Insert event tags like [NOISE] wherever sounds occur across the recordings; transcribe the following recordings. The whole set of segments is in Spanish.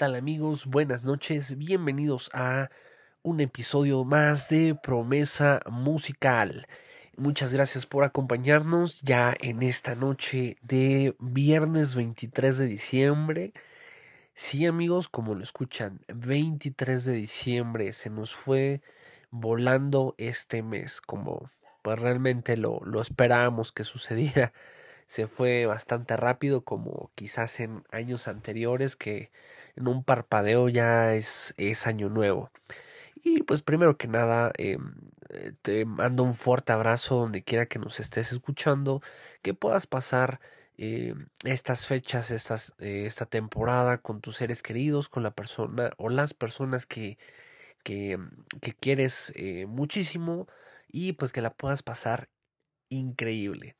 tal amigos? Buenas noches, bienvenidos a un episodio más de Promesa Musical. Muchas gracias por acompañarnos ya en esta noche de viernes 23 de diciembre. Sí amigos, como lo escuchan, 23 de diciembre se nos fue volando este mes, como pues realmente lo, lo esperábamos que sucediera se fue bastante rápido como quizás en años anteriores que en un parpadeo ya es, es año nuevo. Y pues primero que nada, eh, te mando un fuerte abrazo donde quiera que nos estés escuchando, que puedas pasar eh, estas fechas, eh, esta temporada con tus seres queridos, con la persona o las personas que, que, que quieres muchísimo y pues que la puedas pasar increíble.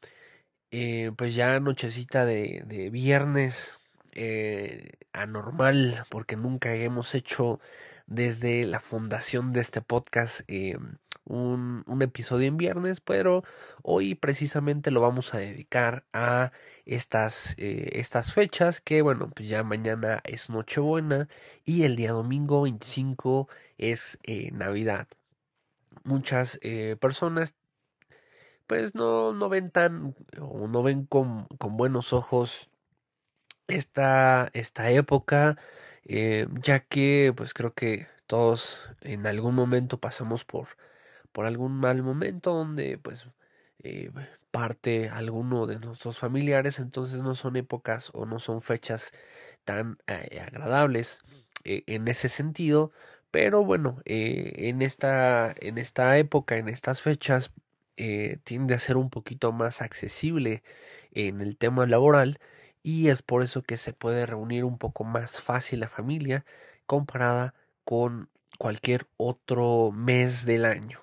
Eh, pues ya nochecita de, de viernes eh, anormal, porque nunca hemos hecho desde la fundación de este podcast eh, un, un, episodio en viernes, pero hoy precisamente lo vamos a dedicar a estas, estas fechas, que bueno, pues ya mañana es Nochebuena y el día domingo 25 es Navidad. Muchas personas pues no, no ven tan o no ven con, con buenos ojos esta, esta época, eh, ya que pues creo que todos en algún momento pasamos por, por algún mal momento donde pues eh, parte alguno de nuestros familiares, entonces no son épocas o no son fechas tan eh, agradables en ese sentido, pero bueno, en, esta, en esta época, en estas fechas, tiende a ser un poquito más accesible en el tema laboral y es por eso que se puede reunir un poco más fácil la familia comparada con cualquier otro mes del año.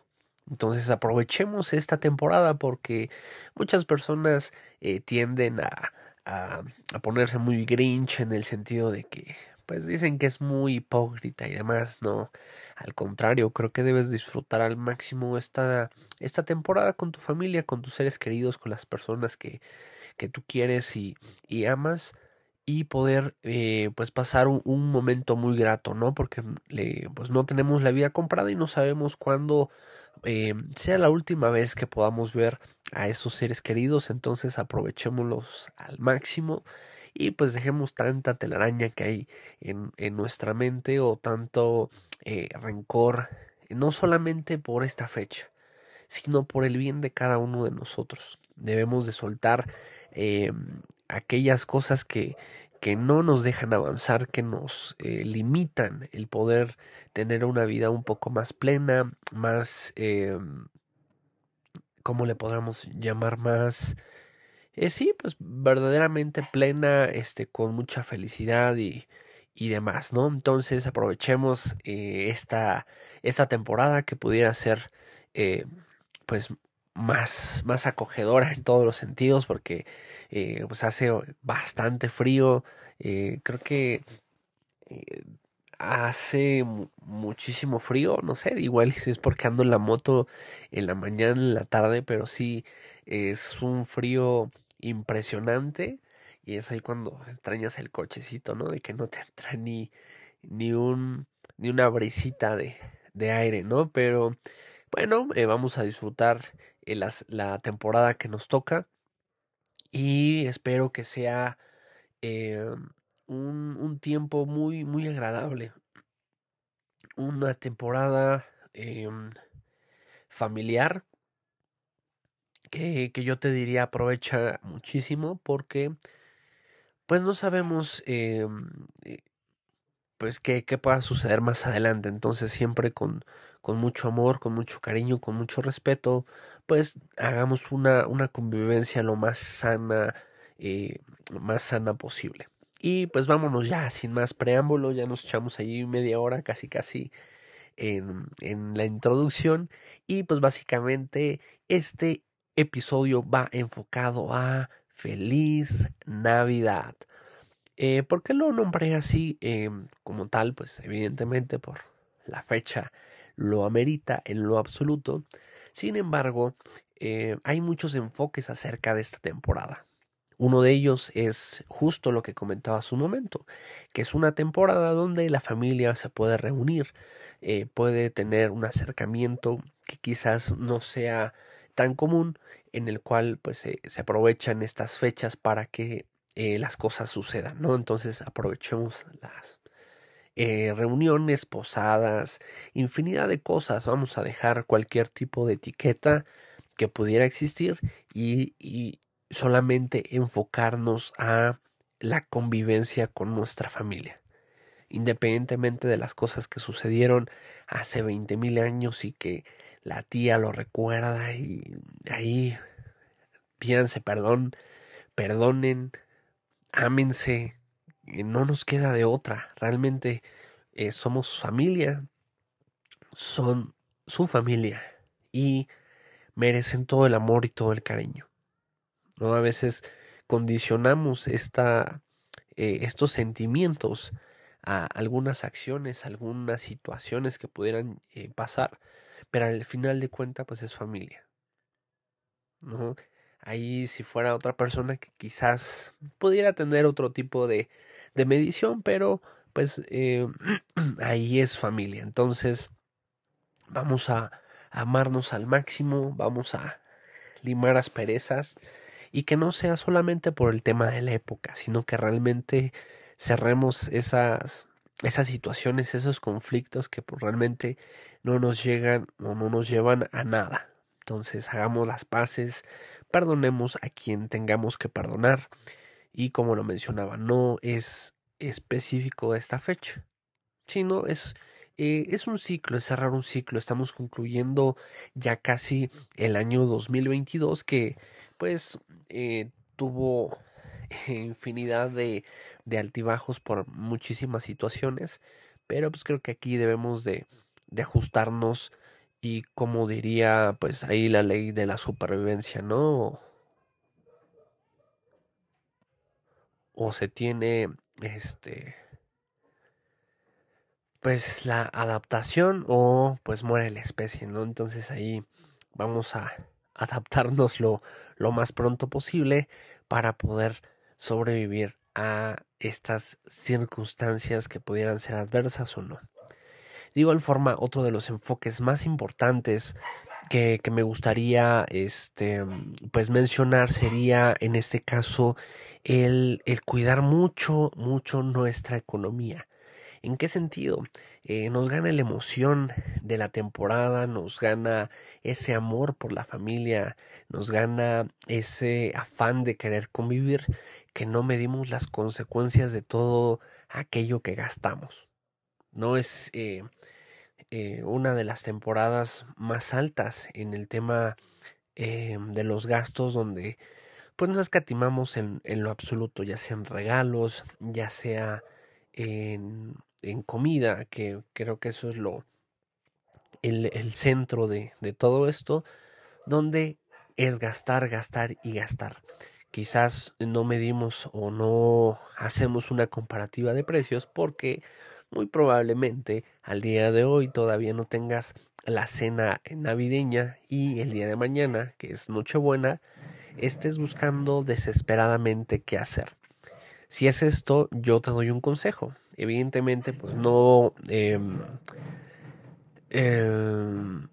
Entonces aprovechemos esta temporada porque muchas personas eh, tienden a, a, a, ponerse muy grinch en el sentido de que pues dicen que es muy hipócrita y demás, no. Al contrario, creo que debes disfrutar al máximo esta, esta temporada con tu familia, con tus seres queridos, con las personas que, que tú quieres y, y amas y poder eh, pues pasar un, momento muy grato, ¿no? Porque le, pues no tenemos la vida comprada y no sabemos cuándo eh, sea la última vez que podamos ver a esos seres queridos, entonces aprovechémoslos al máximo y pues dejemos tanta telaraña que hay en, en nuestra mente o tanto eh, rencor, no solamente por esta fecha, sino por el bien de cada uno de nosotros. Debemos de soltar eh, aquellas cosas que, que no nos dejan avanzar, que nos eh, limitan el poder tener una vida un poco más plena, más, eh, ¿cómo le podríamos llamar? Más eh, sí, pues verdaderamente plena, este, con mucha felicidad y, y demás, ¿no? Entonces aprovechemos esta, esta temporada que pudiera ser, pues, más, más acogedora en todos los sentidos, porque eh, pues hace bastante frío, eh, creo que eh, hace muchísimo frío, no sé, igual si es porque ando en la moto en la mañana, en la tarde, pero sí es un frío impresionante y es ahí cuando extrañas el cochecito, ¿no? De que no te entra ni, ni un ni una brisita de, de aire, ¿no? Pero bueno, vamos a disfrutar eh, la temporada que nos toca y espero que sea eh, un, un, tiempo muy, muy agradable. Una temporada eh, familiar que, que, yo te diría aprovecha muchísimo porque pues no sabemos eh, pues qué, qué pueda suceder más adelante entonces siempre con, con mucho amor con mucho cariño con mucho respeto pues hagamos una, una convivencia lo más sana eh, más sana posible y pues vámonos ya sin más preámbulos ya nos echamos allí media hora casi casi en, en la introducción y pues básicamente este episodio va enfocado a Feliz Navidad. Eh, ¿Por qué lo nombré así eh, como tal? Pues evidentemente por la fecha lo amerita en lo absoluto. Sin embargo, eh, hay muchos enfoques acerca de esta temporada. Uno de ellos es justo lo que comentaba hace un momento, que es una temporada donde la familia se puede reunir, eh, puede tener un acercamiento que quizás no sea tan común, en el cual pues se aprovechan estas fechas para que eh, las cosas sucedan, ¿no? Entonces aprovechemos las eh, reuniones, posadas, infinidad de cosas. Vamos a dejar cualquier tipo de etiqueta que pudiera existir y, solamente enfocarnos a la convivencia con nuestra familia. Independientemente de las cosas que sucedieron hace veinte mil años y que la tía lo recuerda y ahí pídanse perdón, perdonen, ámense, no nos queda de otra, realmente eh, somos familia, son su familia y merecen todo el amor y todo el cariño. ¿no? A veces condicionamos esta, eh, estos sentimientos a algunas acciones, algunas situaciones que pudieran eh, pasar, pero al final de cuentas pues es familia. ¿no? Ahí si fuera otra persona que quizás pudiera tener otro tipo de, de medición, pero pues eh, [CLEARS THROAT] ahí es familia. Entonces vamos a amarnos al máximo, vamos a limar asperezas y que no sea solamente por el tema de la época, sino que realmente cerremos esas, esas situaciones, esos conflictos que pues, realmente no nos llegan o no nos llevan a nada. Entonces hagamos las paces, perdonemos a quien tengamos que perdonar y como lo mencionaba, no es específico esta fecha, sino es, eh, es un ciclo, es cerrar un ciclo, estamos concluyendo ya casi el año 2022 que pues eh, tuvo [LAUGHS] infinidad de, de altibajos por muchísimas situaciones, pero pues creo que aquí debemos de, de ajustarnos y como diría pues ahí la ley de la supervivencia, ¿no? O se tiene este pues la adaptación o pues muere la especie, ¿no? Entonces ahí vamos a adaptarnos lo, lo más pronto posible para poder sobrevivir a estas circunstancias que pudieran ser adversas o no. De igual forma, otro de los enfoques más importantes que, que, me gustaría este, pues mencionar sería en este caso el, el cuidar mucho, mucho nuestra economía. ¿En qué sentido? Eh, nos gana la emoción de la temporada, nos gana ese amor por la familia, nos gana ese afán de querer convivir, que no medimos las consecuencias de todo aquello que gastamos. No es eh, eh, una de las temporadas más altas en el tema eh, de los gastos donde pues no escatimamos en, en, lo absoluto, ya sea en regalos, ya sea en, en comida, que creo que eso es lo el, el centro de, de todo esto, donde es gastar, gastar y gastar. Quizás no medimos o no hacemos una comparativa de precios porque muy probablemente al día de hoy todavía no tengas la cena navideña y el día de mañana, que es Nochebuena, estés buscando desesperadamente qué hacer. Si es esto, yo te doy un consejo. Evidentemente, pues no, eh, eh,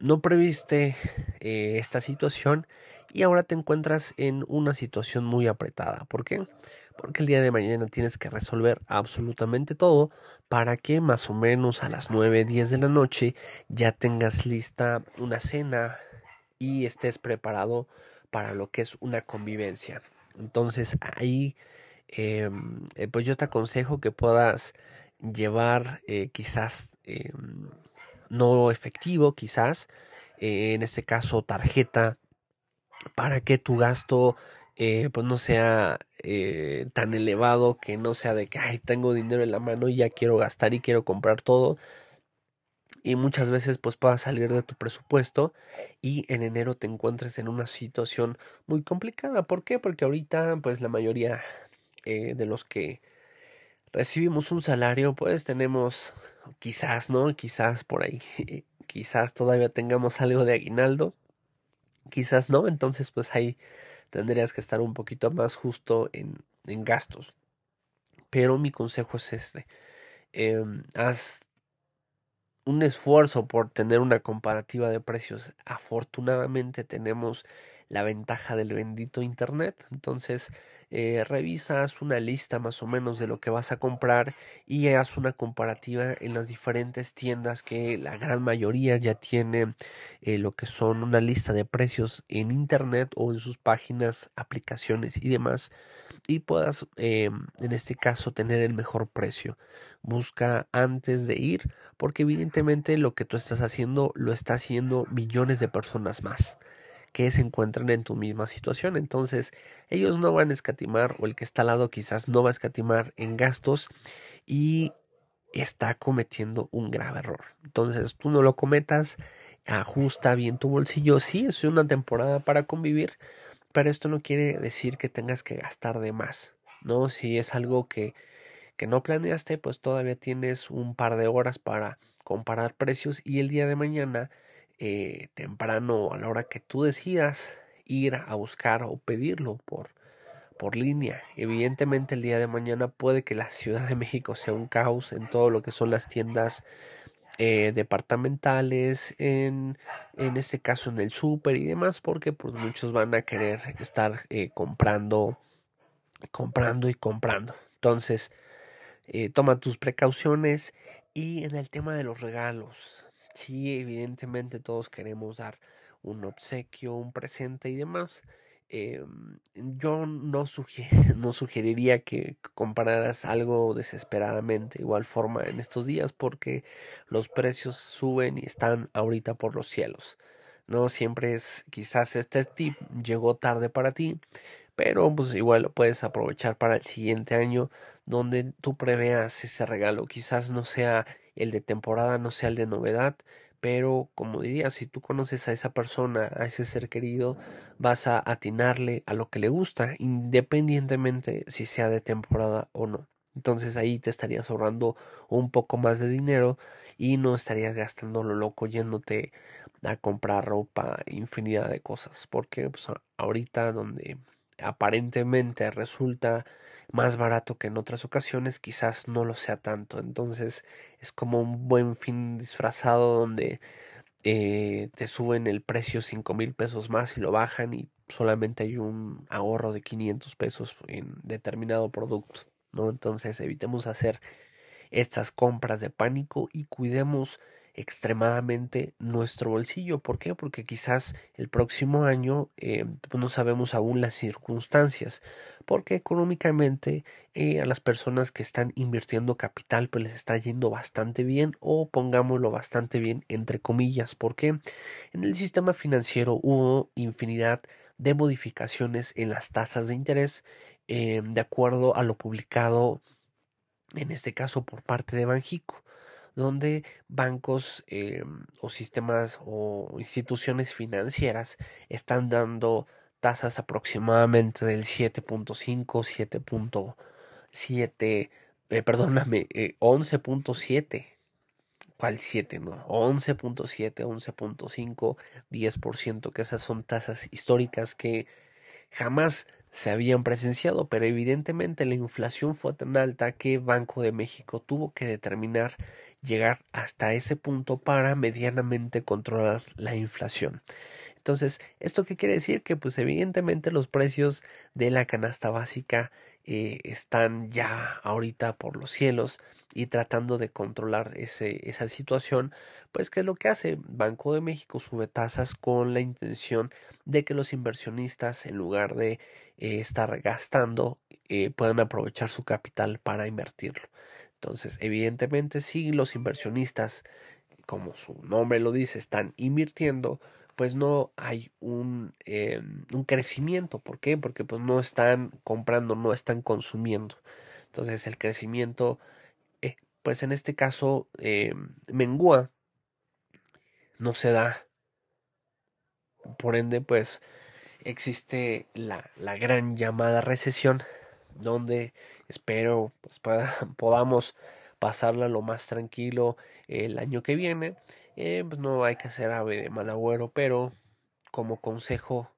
no previste eh, esta situación y ahora te encuentras en una situación muy apretada. ¿Por qué? porque el día de mañana tienes que resolver absolutamente todo para que más o menos a las 9, 10 de la noche ya tengas lista una cena y estés preparado para lo que es una convivencia. Entonces ahí em, eh, pues yo te aconsejo que puedas llevar eh, quizás em, no efectivo, quizás eh, en este caso tarjeta para que tu gasto eh, pues no sea eh, tan elevado, que no sea de que ay, tengo dinero en la mano y ya quiero gastar y quiero comprar todo. Y muchas veces pues puedas salir de tu presupuesto y en enero te encuentres en una situación muy complicada. ¿Por qué? Porque ahorita pues la mayoría eh, de los que recibimos un salario pues tenemos quizás, ¿no? Quizás por ahí, [LAUGHS] quizás todavía tengamos algo de aguinaldo, quizás no. Entonces pues ahí tendrías que estar un poquito más justo en, en gastos. Pero mi consejo es este. Em, haz un esfuerzo por tener una comparativa de precios. Afortunadamente tenemos la ventaja del bendito Internet. Entonces, eh, revisas una lista más o menos de lo que vas a comprar y haz una comparativa en las diferentes tiendas que la gran mayoría ya tiene eh, lo que son una lista de precios en Internet o en sus páginas, aplicaciones y demás y puedas eh, en este caso tener el mejor precio. Busca antes de ir porque evidentemente lo que tú estás haciendo lo está haciendo millones de personas más que se encuentran en tu misma situación. Entonces, ellos no van a escatimar o el que está al lado quizás no va a escatimar en gastos y está cometiendo un grave error. Entonces, tú no lo cometas, ajusta bien tu bolsillo. Sí, es una temporada para convivir, pero esto no quiere decir que tengas que gastar de más, ¿no? Si es algo que, que no planeaste, pues todavía tienes un par de horas para comparar precios y el día de mañana eh, temprano a la hora que tú decidas ir a buscar o pedirlo por, por línea. Evidentemente el día de mañana puede que la Ciudad de México sea un caos en todo lo que son las tiendas eh, departamentales, en, en este caso en el súper y demás, porque pues muchos van a querer estar eh, comprando, comprando y comprando. Entonces, toma tus precauciones y en el tema de los regalos, Sí, evidentemente todos queremos dar un obsequio, un presente y demás. Em, yo no, [LAUGHS] no sugeriría que compraras algo desesperadamente, igual forma en estos días, porque los precios suben y están ahorita por los cielos. No siempre es, quizás este tip llegó tarde para ti, pero pues igual lo puedes aprovechar para el siguiente año, donde tú preveas ese regalo. Quizás no sea el de temporada no sea el de novedad, pero como diría, si tú conoces a esa persona, a ese ser querido, vas a atinarle a lo que le gusta, independientemente si sea de temporada o no. Entonces ahí te estarías ahorrando un poco más de dinero y no estarías gastando lo loco yéndote a comprar ropa, infinidad de cosas, porque pues, ahorita donde aparentemente resulta más barato que en otras ocasiones, quizás no lo sea tanto. Entonces es como un buen fin disfrazado donde eh, te suben el precio cinco mil pesos más y lo bajan y solamente hay un ahorro de 500 pesos en determinado producto. ¿no? Entonces evitemos hacer estas compras de pánico y cuidemos extremadamente nuestro bolsillo. ¿Por qué? Porque quizás el próximo año eh, pues, no sabemos aún las circunstancias. Porque económicamente eh, a las personas que están invirtiendo capital pues les está yendo bastante bien o pongámoslo bastante bien entre comillas. porque En el sistema financiero hubo infinidad de modificaciones en las tasas de interés eh, de acuerdo a lo publicado en este caso por parte de Banjico donde bancos eh, o sistemas o instituciones financieras están dando tasas aproximadamente del 7.5, 7.7, eh, perdóname, 11.7. Eh, ¿Cuál 7? No, 11.7, 11.5, 10%, que esas son tasas históricas que jamás se habían presenciado, pero evidentemente la inflación fue tan alta que Banco de México tuvo que determinar llegar hasta ese punto para medianamente controlar la inflación. Entonces, ¿esto qué quiere decir? Que pues evidentemente los precios de la canasta básica eh, están ya ahorita por los cielos y tratando de controlar ese, esa situación, pues ¿qué es lo que hace? Banco de México sube tasas con la intención de que los inversionistas en lugar de eh, estar gastando eh, puedan aprovechar su capital para invertirlo. Entonces, evidentemente, si los inversionistas, como su nombre lo dice, están invirtiendo, pues no hay un, eh, un crecimiento. ¿Por qué? Porque pues no están comprando, no están consumiendo. Entonces el crecimiento, eh, pues en este caso, eh, mengua, no se da. Por ende, pues existe la, la gran llamada recesión, donde espero pues [LAUGHS] podamos pasarla lo más tranquilo el año que viene. Eh, pues no hay que hacer ave de mal agüero, pero como consejo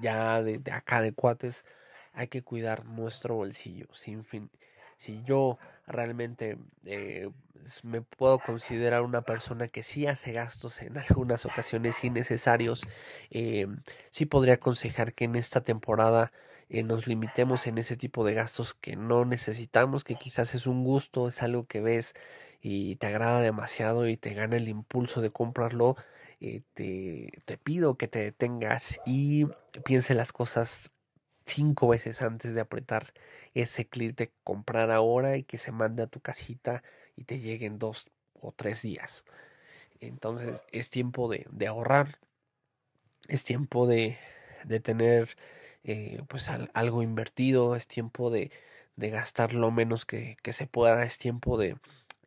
ya de, acá de cuates, hay que cuidar nuestro bolsillo. Sin fin, si yo realmente eh, me puedo considerar una persona que sí hace gastos en [LAUGHS] algunas ocasiones innecesarios, eh, sí podría aconsejar que en esta temporada eh, nos limitemos en ese tipo de gastos que no necesitamos, que quizás es un gusto, es algo que ves y te agrada demasiado y te gana el impulso de comprarlo, eh, te, te pido que te detengas y piense las cosas cinco veces antes de apretar ese clic de comprar ahora y que se mande a tu casita y te llegue en dos o tres días. Entonces es tiempo de, de ahorrar, es tiempo de, de tener eh, pues algo invertido, es tiempo de, gastar lo menos que, se pueda, es tiempo de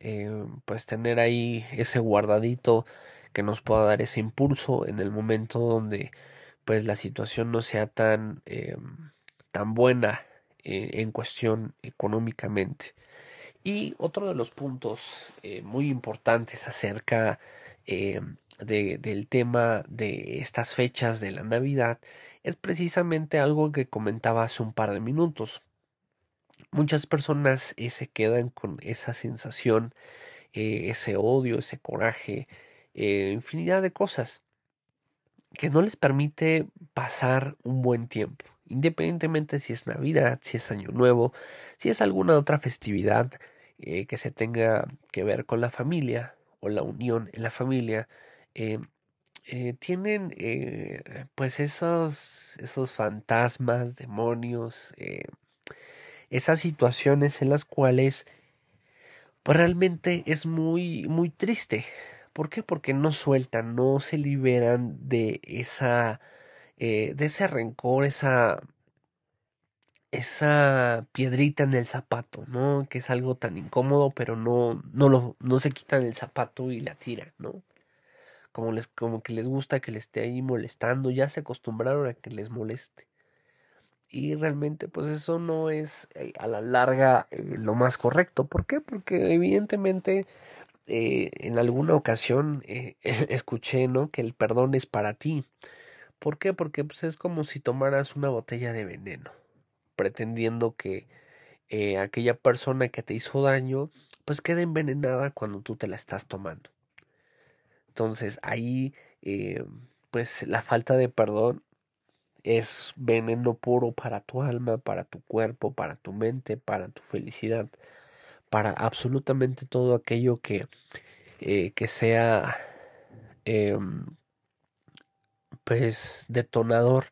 eh, pues tener ahí ese guardadito que nos pueda dar ese impulso en el momento donde pues la situación no sea tan eh, tan buena en cuestión económicamente. Y otro de los puntos muy importantes acerca de, del tema de estas fechas de la Navidad es precisamente algo que comentaba hace un par de minutos. Muchas personas eh, se quedan con esa sensación, eh, ese odio, ese coraje, eh, infinidad de cosas que no les permite pasar un buen tiempo, independientemente si es Navidad, si es Año Nuevo, si es alguna otra festividad que se tenga que ver con la familia o la unión en la familia. Tienen eh, pues esos, esos fantasmas, demonios, eh, esas situaciones en las cuales pues realmente es muy, muy triste. ¿Por qué? Porque no sueltan, no se liberan de esa, de ese rencor, esa, esa piedrita en el zapato, ¿no? Que es algo tan incómodo, pero no, no, lo, no se quitan el zapato y la tiran, ¿no? Como, les, como que les gusta que les esté ahí molestando, ya se acostumbraron a que les moleste. Y realmente pues eso no es eh, a la larga eh, lo más correcto. ¿Por qué? Porque evidentemente eh, en alguna ocasión [LAUGHS] escuché ¿no? que el perdón es para ti. ¿Por qué? Porque pues, es como si tomaras una botella de veneno, pretendiendo que aquella persona que te hizo daño pues quede envenenada cuando tú te la estás tomando. Entonces ahí, eh, pues la falta de perdón es veneno puro para tu alma, para tu cuerpo, para tu mente, para tu felicidad, para absolutamente todo aquello que, eh, que sea em, pues detonador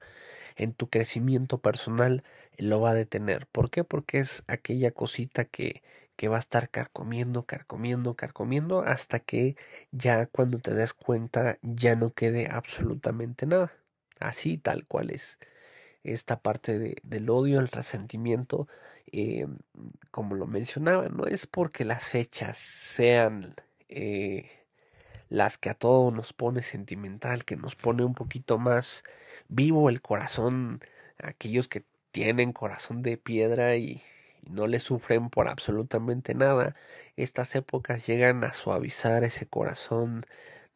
en tu crecimiento personal lo va a detener. ¿Por qué? Porque es aquella cosita que, que va a estar carcomiendo, carcomiendo, carcomiendo hasta que ya cuando te des cuenta ya no quede absolutamente nada. Así tal cual es esta parte de, del odio, el resentimiento, eh, como lo mencionaba, no es porque las fechas sean eh, las que a todos nos pone sentimental, que nos pone un poquito más vivo el corazón, aquellos que tienen corazón de piedra y, no le sufren por absolutamente nada, estas épocas llegan a suavizar ese corazón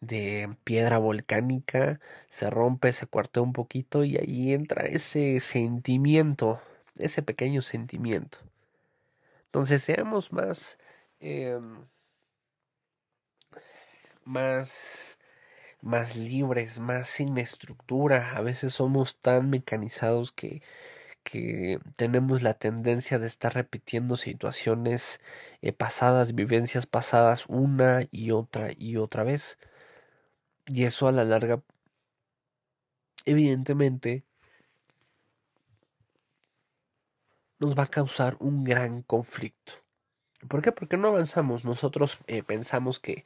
de piedra volcánica, se rompe, se cuartea un poquito y ahí entra ese sentimiento, ese pequeño sentimiento. Entonces seamos más, em, más, más libres, más sin estructura. A veces somos tan mecanizados que que tenemos la tendencia de estar repitiendo situaciones eh, pasadas, vivencias pasadas una y otra y otra vez. Y eso a la larga, evidentemente, nos va a causar un gran conflicto. ¿Por qué? Porque no avanzamos. Nosotros eh, pensamos que,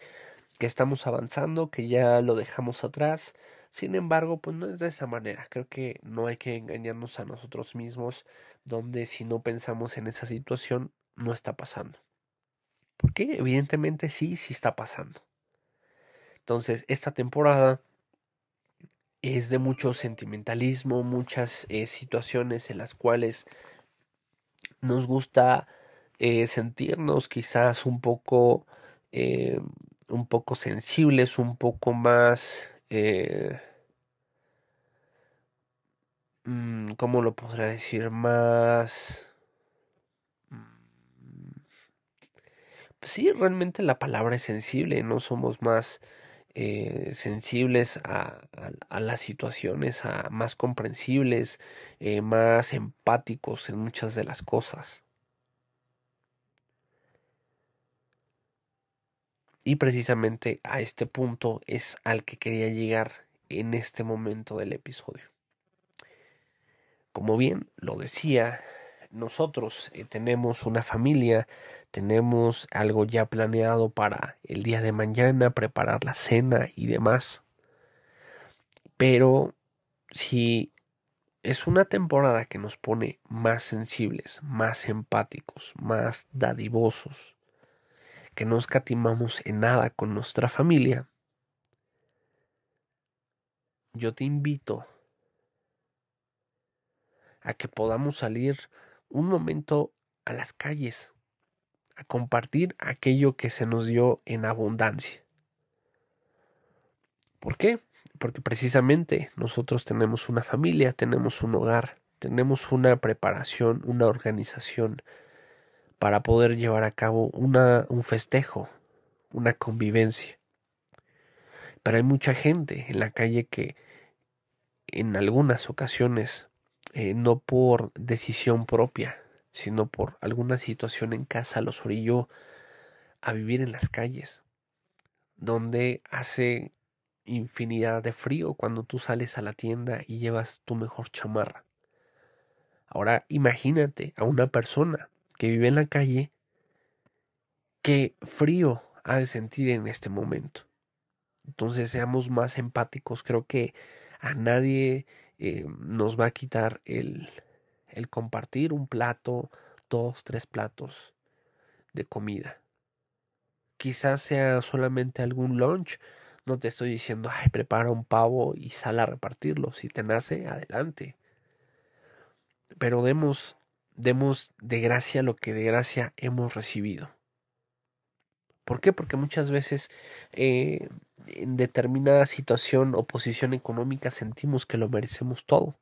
que estamos avanzando, que ya lo dejamos atrás, sin embargo, pues no es de esa manera. Creo que no hay que engañarnos a nosotros mismos, donde si no pensamos en esa situación, no está pasando. Porque evidentemente sí, sí está pasando. Entonces, esta temporada es de mucho sentimentalismo, muchas eh, situaciones en las cuales nos gusta eh, sentirnos quizás un poco, eh, un poco sensibles, un poco más eh, mm, ¿cómo lo podría decir? Más... Mm, sí, realmente la palabra es sensible, no somos más eh, sensibles a, las situaciones, más comprensibles, eh, más empáticos en muchas de las cosas. Y precisamente a este punto es al que quería llegar en este momento del episodio. Como bien lo decía, nosotros eh, tenemos una familia, tenemos algo ya planeado para el día de mañana, preparar la cena y demás. Pero si es una temporada que nos pone más sensibles, más empáticos, más dadivosos, que no escatimamos en nada con nuestra familia, yo te invito a que podamos salir un momento a las calles, a compartir aquello que se nos dio en abundancia. ¿Por qué? Porque precisamente nosotros tenemos una familia, tenemos un hogar, tenemos una preparación, una organización para poder llevar a cabo una, un festejo, una convivencia. Pero hay mucha gente en la calle que en algunas ocasiones, eh, no por decisión propia, sino por alguna situación en casa, los orilló a vivir en las calles, donde hace infinidad de frío cuando tú sales a la tienda y llevas tu mejor chamarra. Ahora imagínate a una persona que vive en la calle, qué frío ha de sentir en este momento. Entonces seamos más empáticos. Creo que a nadie eh, nos va a quitar el, el compartir un plato, dos, tres platos de comida. Quizás sea solamente algún lunch. No te estoy diciendo, ay, prepara un pavo y sal a repartirlo. Si te nace, adelante. Pero demos, demos de gracia lo que de gracia hemos recibido. ¿Por qué? Porque muchas veces eh, en determinada situación o posición económica sentimos que lo merecemos todo.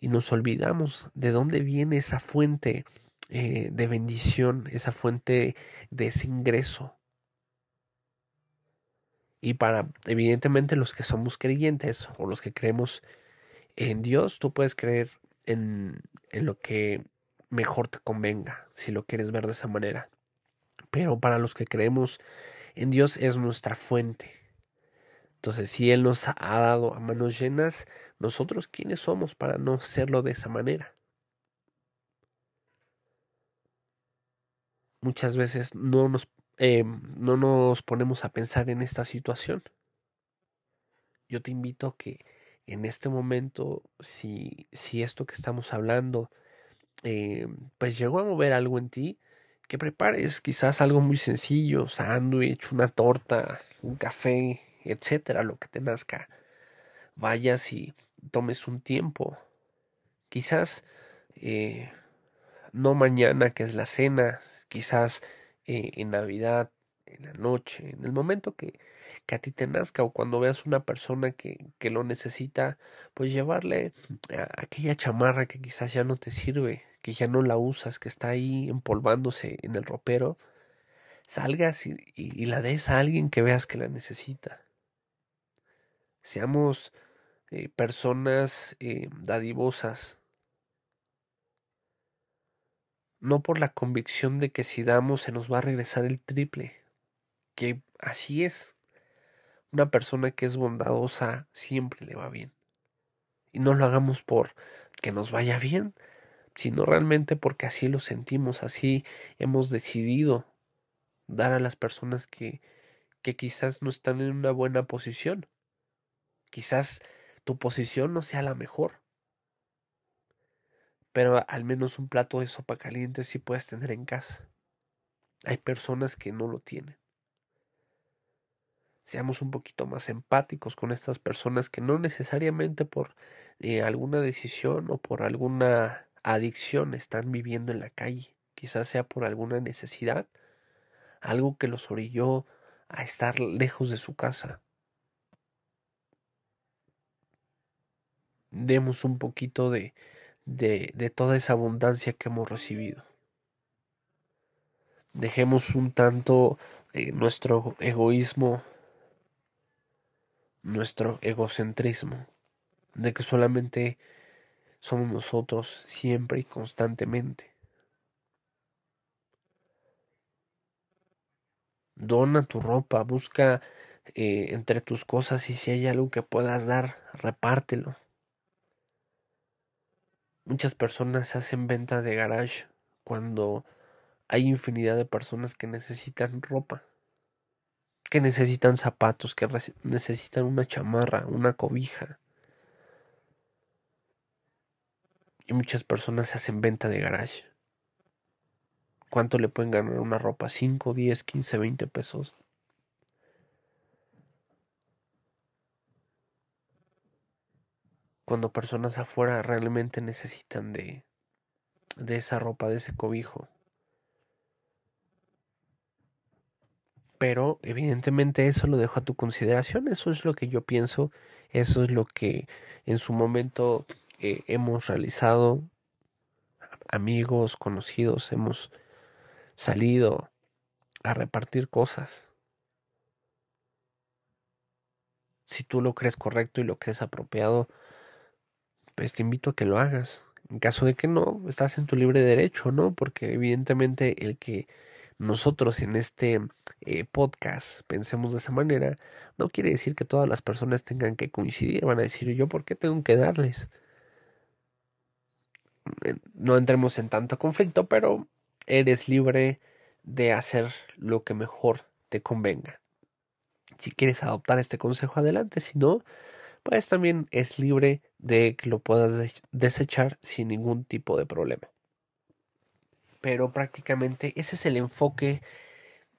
Y nos olvidamos de dónde viene esa fuente eh, de bendición, esa fuente de ese ingreso. Y para, evidentemente, los que somos creyentes o los que creemos en Dios, tú puedes creer en, en lo que mejor te convenga, si lo quieres ver de esa manera. Pero para los que creemos en Dios es nuestra fuente. Entonces, si Él nos ha dado a manos llenas, nosotros quiénes somos para no hacerlo de esa manera. Muchas veces no nos, eh, no nos ponemos a pensar en esta situación. Yo te invito a que en este momento, si, si esto que estamos hablando, eh, pues llegó a mover algo en ti, que prepares quizás algo muy sencillo, sándwich, una torta, un café, etcétera, lo que te nazca. Vayas y tomes un tiempo. Quizás eh, no mañana que es la cena, quizás eh, en Navidad, en la noche, en el momento que, que a ti te nazca o cuando veas una persona que, que lo necesita, pues llevarle aquella chamarra que quizás ya no te sirve, que ya no la usas, que está ahí empolvándose en el ropero, salgas y, la des a alguien que veas que la necesita. Seamos eh, personas eh, dadivosas, no por la convicción de que si damos se nos va a regresar el triple, que así es. Una persona que es bondadosa siempre le va bien. Y no lo hagamos por que nos vaya bien, sino realmente porque así lo sentimos, así hemos decidido dar a las personas que, que quizás no están en una buena posición. Quizás tu posición no sea la mejor, pero al menos un plato de sopa caliente sí puedes tener en casa. Hay personas que no lo tienen. Seamos un poquito más empáticos con estas personas que no necesariamente por eh, alguna decisión o por alguna adicción están viviendo en la calle, quizás sea por alguna necesidad, algo que los orilló a estar lejos de su casa. demos un poquito de, de, de toda esa abundancia que hemos recibido. Dejemos un tanto eh, nuestro egoísmo, nuestro egocentrismo, de que solamente somos nosotros siempre y constantemente. Dona tu ropa, busca eh, entre tus cosas y si hay algo que puedas dar, repártelo. Muchas personas hacen venta de garage cuando hay infinidad de personas que necesitan ropa, que necesitan zapatos, que necesitan una chamarra, una cobija. Y muchas personas hacen venta de garage. ¿Cuánto le pueden ganar una ropa? ¿5, 10, 15, 20 pesos? cuando personas afuera realmente necesitan de, de esa ropa, de ese cobijo. Pero evidentemente eso lo dejo a tu consideración, eso es lo que yo pienso, eso es lo que en su momento eh, hemos realizado, amigos, conocidos, hemos salido a repartir cosas. Si tú lo crees correcto y lo crees apropiado, pues te invito a que lo hagas. En caso de que no, estás en tu libre derecho, ¿no? Porque evidentemente el que nosotros en este eh, podcast pensemos de esa manera, no quiere decir que todas las personas tengan que coincidir. Van a decir, yo, ¿por qué tengo que darles? Eh, no entremos en tanto conflicto, pero eres libre de hacer lo que mejor te convenga. Si quieres adoptar este consejo, adelante. Si no, pues también es libre de que lo puedas desechar sin ningún tipo de problema. Pero prácticamente ese es el enfoque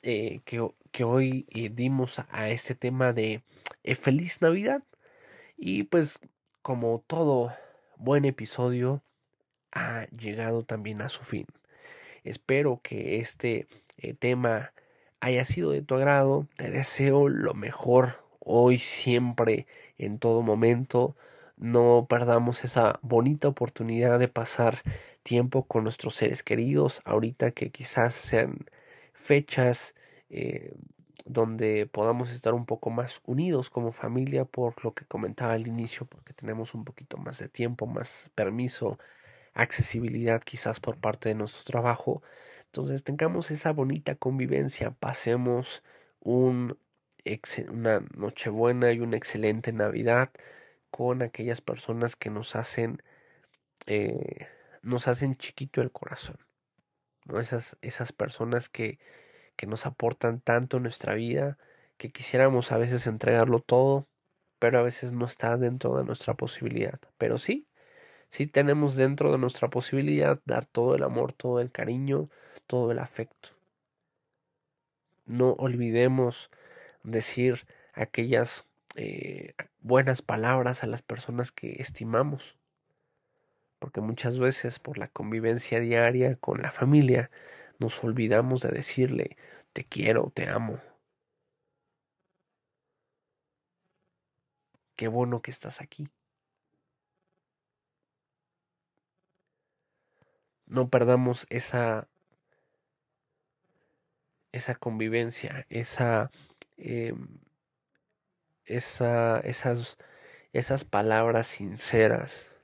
eh, que, hoy eh, dimos a, este tema de eh, feliz Navidad. Y pues como todo buen episodio ha llegado también a su fin. Espero que este tema haya sido de tu agrado. Te deseo lo mejor hoy, siempre, en todo momento. No perdamos esa bonita oportunidad de pasar tiempo con nuestros seres queridos, ahorita que quizás sean fechas eh, donde podamos estar un poco más unidos como familia por lo que comentaba al inicio, porque tenemos un poquito más de tiempo, más permiso, accesibilidad quizás por parte de nuestro trabajo. Entonces tengamos esa bonita convivencia, pasemos un una Nochebuena y una excelente Navidad con aquellas personas que nos hacen eh, nos hacen chiquito el corazón. ¿no? Esas, esas personas que, que nos aportan tanto en nuestra vida, que quisiéramos a veces entregarlo todo, pero a veces no está dentro de nuestra posibilidad. Pero sí, sí tenemos dentro de nuestra posibilidad dar todo el amor, todo el cariño, todo el afecto. No olvidemos decir aquellas eh, buenas palabras a las personas que estimamos. Porque muchas veces por la convivencia diaria con la familia nos olvidamos de decirle te quiero, te amo. Qué bueno que estás aquí. No perdamos esa esa convivencia, esa Em, esa, esas, esas palabras sinceras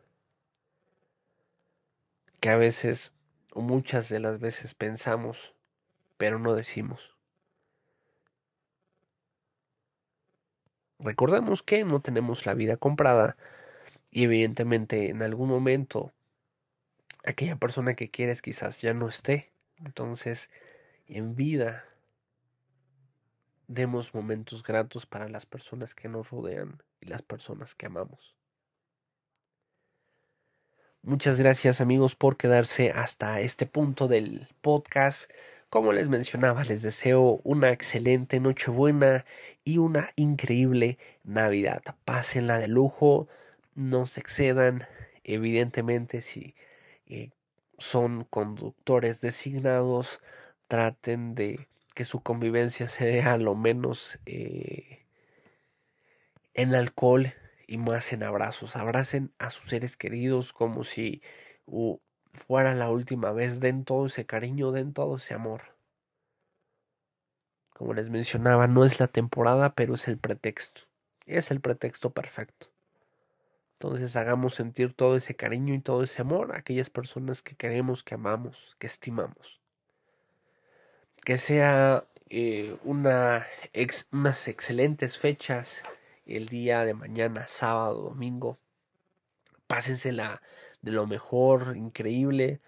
que a veces o muchas de las veces pensamos, pero no decimos. Recordemos que no tenemos la vida comprada y evidentemente en algún momento aquella persona que quieres quizás ya no esté. Entonces, en vida demos momentos gratos para las personas que nos rodean y las personas que amamos. Muchas gracias amigos por quedarse hasta este punto del podcast. Como les mencionaba, les deseo una excelente Nochebuena y una increíble Navidad. Pásenla de lujo, no se excedan. Evidentemente, si eh, son conductores designados, traten de que su convivencia sea lo menos eh, en alcohol y más en abrazos. Abracen a sus seres queridos como si fuera la última vez. Den todo ese cariño, den todo ese amor. Como les mencionaba, no es la temporada, pero es el pretexto. Es el pretexto perfecto. Entonces hagamos sentir todo ese cariño y todo ese amor a aquellas personas que queremos, que amamos, que estimamos. Que sea eh, una unas excelentes fechas el día de mañana, sábado, domingo. Pásensela de lo mejor, increíble.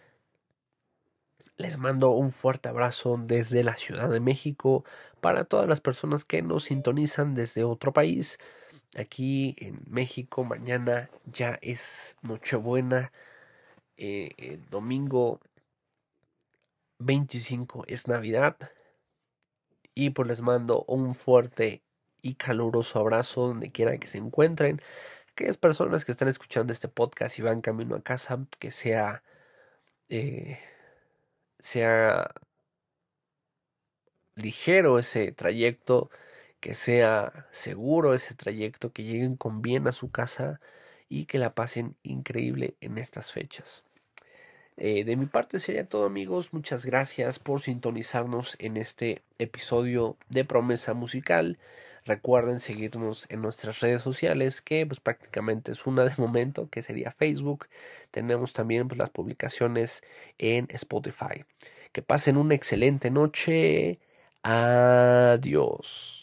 Les mando un fuerte abrazo desde la Ciudad de México para todas las personas que nos sintonizan desde otro país. Aquí en México mañana ya es Nochebuena. Eh, domingo 25 es Navidad. Y pues les mando un fuerte y caluroso abrazo donde quiera que se encuentren. Aquellas personas que están escuchando este podcast y van camino a casa, que sea, eh, sea ligero ese trayecto que sea seguro ese trayecto, que lleguen con bien a su casa y que la pasen increíble en estas fechas. Eh, de mi parte sería todo amigos, muchas gracias por sintonizarnos en este episodio de Promesa Musical. Recuerden seguirnos en nuestras redes sociales, que pues prácticamente es una de momento, que sería Facebook. Tenemos también pues, las publicaciones en Spotify. Que pasen una excelente noche. Adiós.